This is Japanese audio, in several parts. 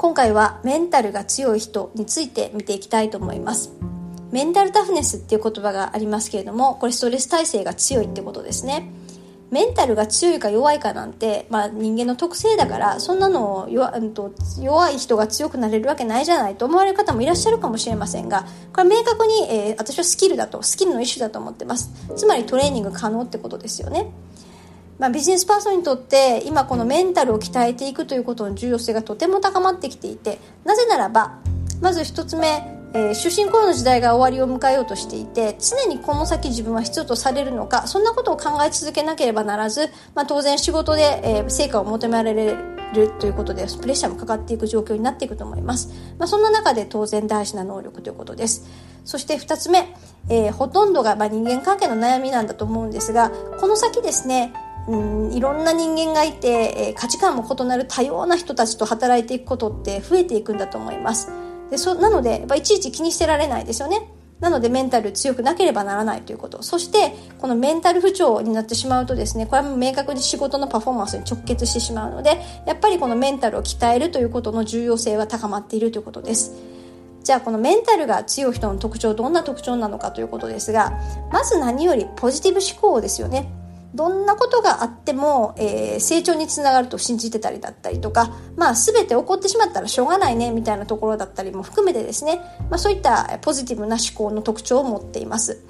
今回はメンタルが強い人について見ていきたいと思います。メンタルタフネスっていう言葉がありますけれどもこれストレス耐性が強いってことですね。メンタルが強いか弱いかなんて、まあ、人間の特性だからそんなの弱,、うん、と弱い人が強くなれるわけないじゃないと思われる方もいらっしゃるかもしれませんがこれ明確に、えー、私はスキルだとスキルの一種だと思ってます。つまりトレーニング可能ってことですよね。まあ、ビジネスパーソンにとって今このメンタルを鍛えていくということの重要性がとても高まってきていてなぜならばまず1つ目えー、終身雇用の時代が終わりを迎えようとしていて常にこの先自分は必要とされるのかそんなことを考え続けなければならず、まあ、当然仕事で、えー、成果を求められるということでプレッシャーもかかっていく状況になっていくと思います、まあ、そんな中で当然大事な能力ということです。そして2つ目、えー、ほとんどが、まあ、人間関係の悩みなんだと思うんですがこの先ですねうんいろんな人間がいて、え、価値観も異なる多様な人たちと働いていくことって増えていくんだと思います。でそなのでやっぱいちいち気にしてられないですよね。なのでメンタル強くなければならないということ。そしてこのメンタル不調になってしまうとですねこれは明確に仕事のパフォーマンスに直結してしまうのでやっぱりこのメンタルを鍛えるということの重要性は高まっているということです。じゃあこのメンタルが強い人の特徴どんな特徴なのかということですがまず何よりポジティブ思考ですよね。どんなことがあっても、えー、成長につながると信じてたりだったりとか、まあ、全て起こってしまったらしょうがないねみたいなところだったりも含めてですね、まあ、そういったポジティブな思考の特徴を持っています。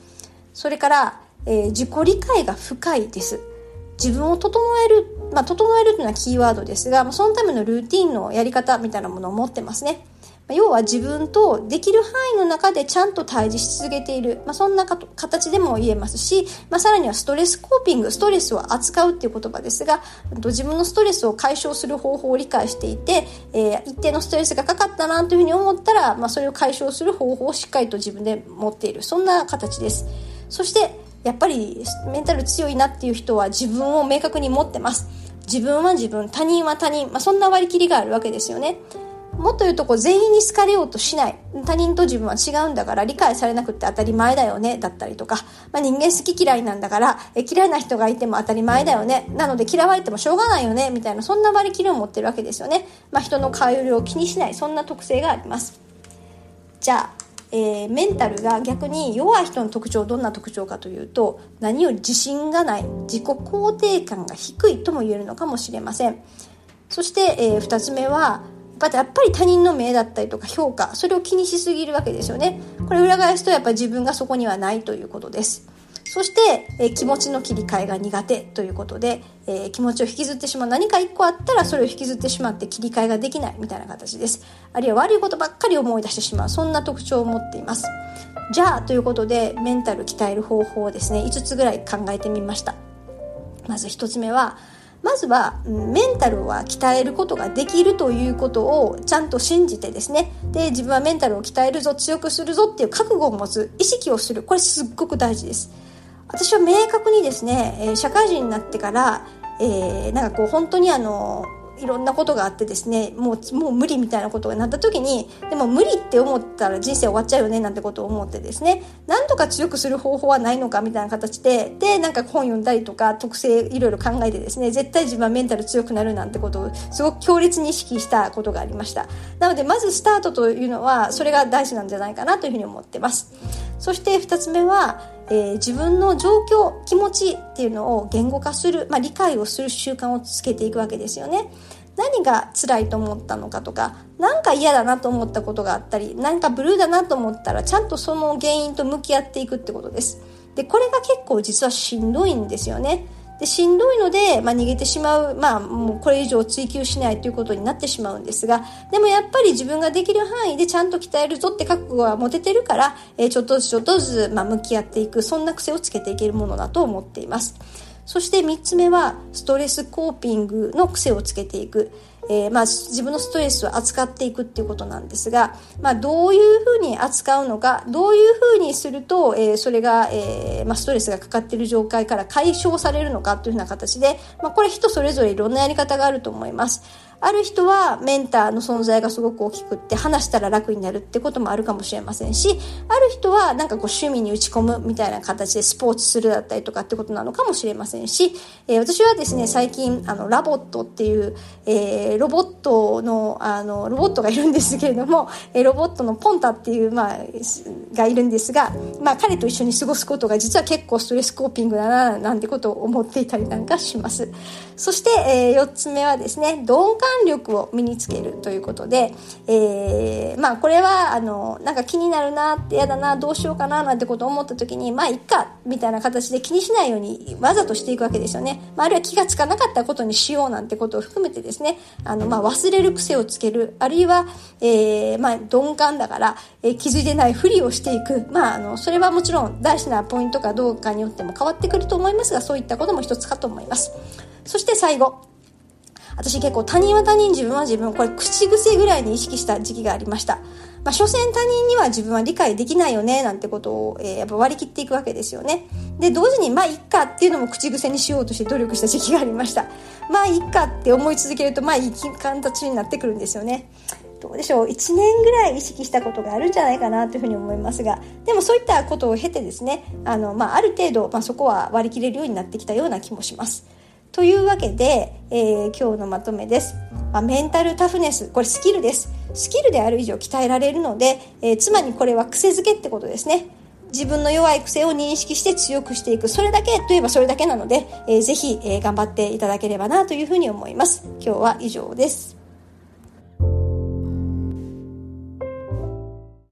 それから、えー、自己理解が深いです。自分を整える、まあ、整えるというのはキーワードですが、ま、そのためのルーティンのやり方みたいなものを持ってますね。要は自分とできる範囲の中でちゃんと対峙し続けている、まあ、そんな形でも言えますし、まあ、さらにはストレスコーピングストレスを扱うっていう言葉ですが自分のストレスを解消する方法を理解していて、えー、一定のストレスがかかったなというふうに思ったら、まあ、それを解消する方法をしっかりと自分で持っている。そんな形です。そしてやっぱりメンタル強いなっていう人は自分を明確に持ってます。自分は自分他人は他人、まあ、そんな割り切りがあるわけですよね。もっと言うとこう全員に好かれようとしない。他人と自分は違うんだから理解されなくて当たり前だよねだったりとか、まあ、人間好き嫌いなんだからえ嫌いな人がいても当たり前だよね。なので嫌われてもしょうがないよねみたいなそんな割り切りを持ってるわけですよね、まあ、人の顔色を気にしない。そんな特性があります。じゃあ、えー、メンタルが逆に弱い人の特徴どんな特徴かというと何より自信がない自己肯定感が低いとも言えるのかもしれません。そして、えー、2つ目はやっぱり他人の目だったりとか評価それを気にしすぎるわけですよね。これ裏返すとやっぱり自分がそこにはないということです。そして、え、気持ちの切り替えが苦手ということで、え、気持ちを引きずってしまう。何か一個あったらそれを引きずってしまって切り替えができないみたいな形です。あるいは悪いことばっかり思い出してしまう。そんな特徴を持っています。じゃあということでメンタル鍛える方法をですね5つぐらい考えてみました。まず1つ目はまずはメンタルは鍛えることができるということをちゃんと信じてですね。で自分はメンタルを鍛えるぞ強くするぞっていう覚悟を持つ意識をする。これすっごく大事です。私は明確にですね社会人になってから、えー、なんかこう本当にあのいろんなことがあってですねもうもう無理みたいなことがなった時にでも無理って思ったら人生終わっちゃうよねなんてことを思ってですね。なんとか強くする方法はないのかみたいな形ででなんか本読んだりとか特性いろいろ考えてですね絶対自分はメンタル強くなるなんてことをすごく強烈に意識したことがありました。なのでまずスタートというのはそれが大事なんじゃないかなというふうに思ってます。そして2つ目はえー、自分の状況気持ちっていうのを言語化する、まあ、理解をする習慣をつけていくわけですよね。何が辛いと思ったのかとか何か嫌だなと思ったことがあったり何かブルーだなと思ったらちゃんとその原因と向き合っていくってことです。でこれが結構実はしんどいんですよね。でしんどいので、まあ、逃げてしまう、まあ、もうこれ以上追求しないということになってしまうんですがでもやっぱり自分ができる範囲でちゃんと鍛えるぞって覚悟は持ててるから、えー、ちょっとずつちょっとずつ、まあ、向き合っていくそんな癖をつけていけるものだと思っています。そして3つ目はストレスコーピングの癖をつけていく。えー、まあ、自分のストレスを扱っていくっていうことなんですが、まあ、どういうふうに扱うのかどういうふうにすると、えー、それが、えー、まあ、ストレスがかかっている状態から解消されるのかというふうな形で、まあ、これ人それぞれいろんなやり方があると思います。ある人はメンターの存在がすごく大きくって話したら楽になるってこともあるかもしれませんし、ある人はなんかこう趣味に打ち込むみたいな形でスポーツするだったりとかってことなのかもしれませんし、えー、私はですね、最近あの LOVOT っていう、えー、ロボットの、あの、ロボットがいるんですけれども、えー、ロボットのポンタっていう、まあ、がいるんですが、まあ彼と一緒に過ごすことが実は結構ストレスコーピングだな、なんてことを思っていたりなんかします。そして、えー、4つ目はですね、鈍感力を身につけるということで、えー、まあこれは、あの、なんか気になるなって嫌だな、どうしようかななんてことを思った時に、まあいっか、みたいな形で気にしないようにわざとしていくわけですよね。まあ、あるいは気がつかなかったことにしようなんてことを含めてですね、あの、まあ忘れる癖をつける、あるいは、えー、まあ鈍感だから、えー、気づいてないふりをしていく。まああの、それはもちろん大事なポイントかどうかによっても変わってくると思いますが、そういったことも一つかと思います。そして最後。私結構他人は他人、自分は自分、これ口癖ぐらいに意識した時期がありました。まあ、所詮他人には自分は理解できないよね、なんてことを、えー、やっぱ割り切っていくわけですよね。で、同時に、まあ、いっかっていうのも口癖にしようとして努力した時期がありました。まあ、いっかって思い続けると、まあ、いい形になってくるんですよね。どうでしょう？1年ぐらい意識したことがあるんじゃないかなというふうに思いますがでもそういったことを経てですねあの、まあ、ある程度、まあ、そこは割り切れるようになってきたような気もします。というわけで、えー、今日のまとめです。まあ、メンタルタフネス、これスキルです。スキルである以上鍛えられるので、えー、つまりこれは癖づけってことですね。自分の弱い癖を認識して強くしていく。それだけといえばそれだけなので、えー、ぜひ、えー、頑張っていただければなというふうに思います。今日は以上です。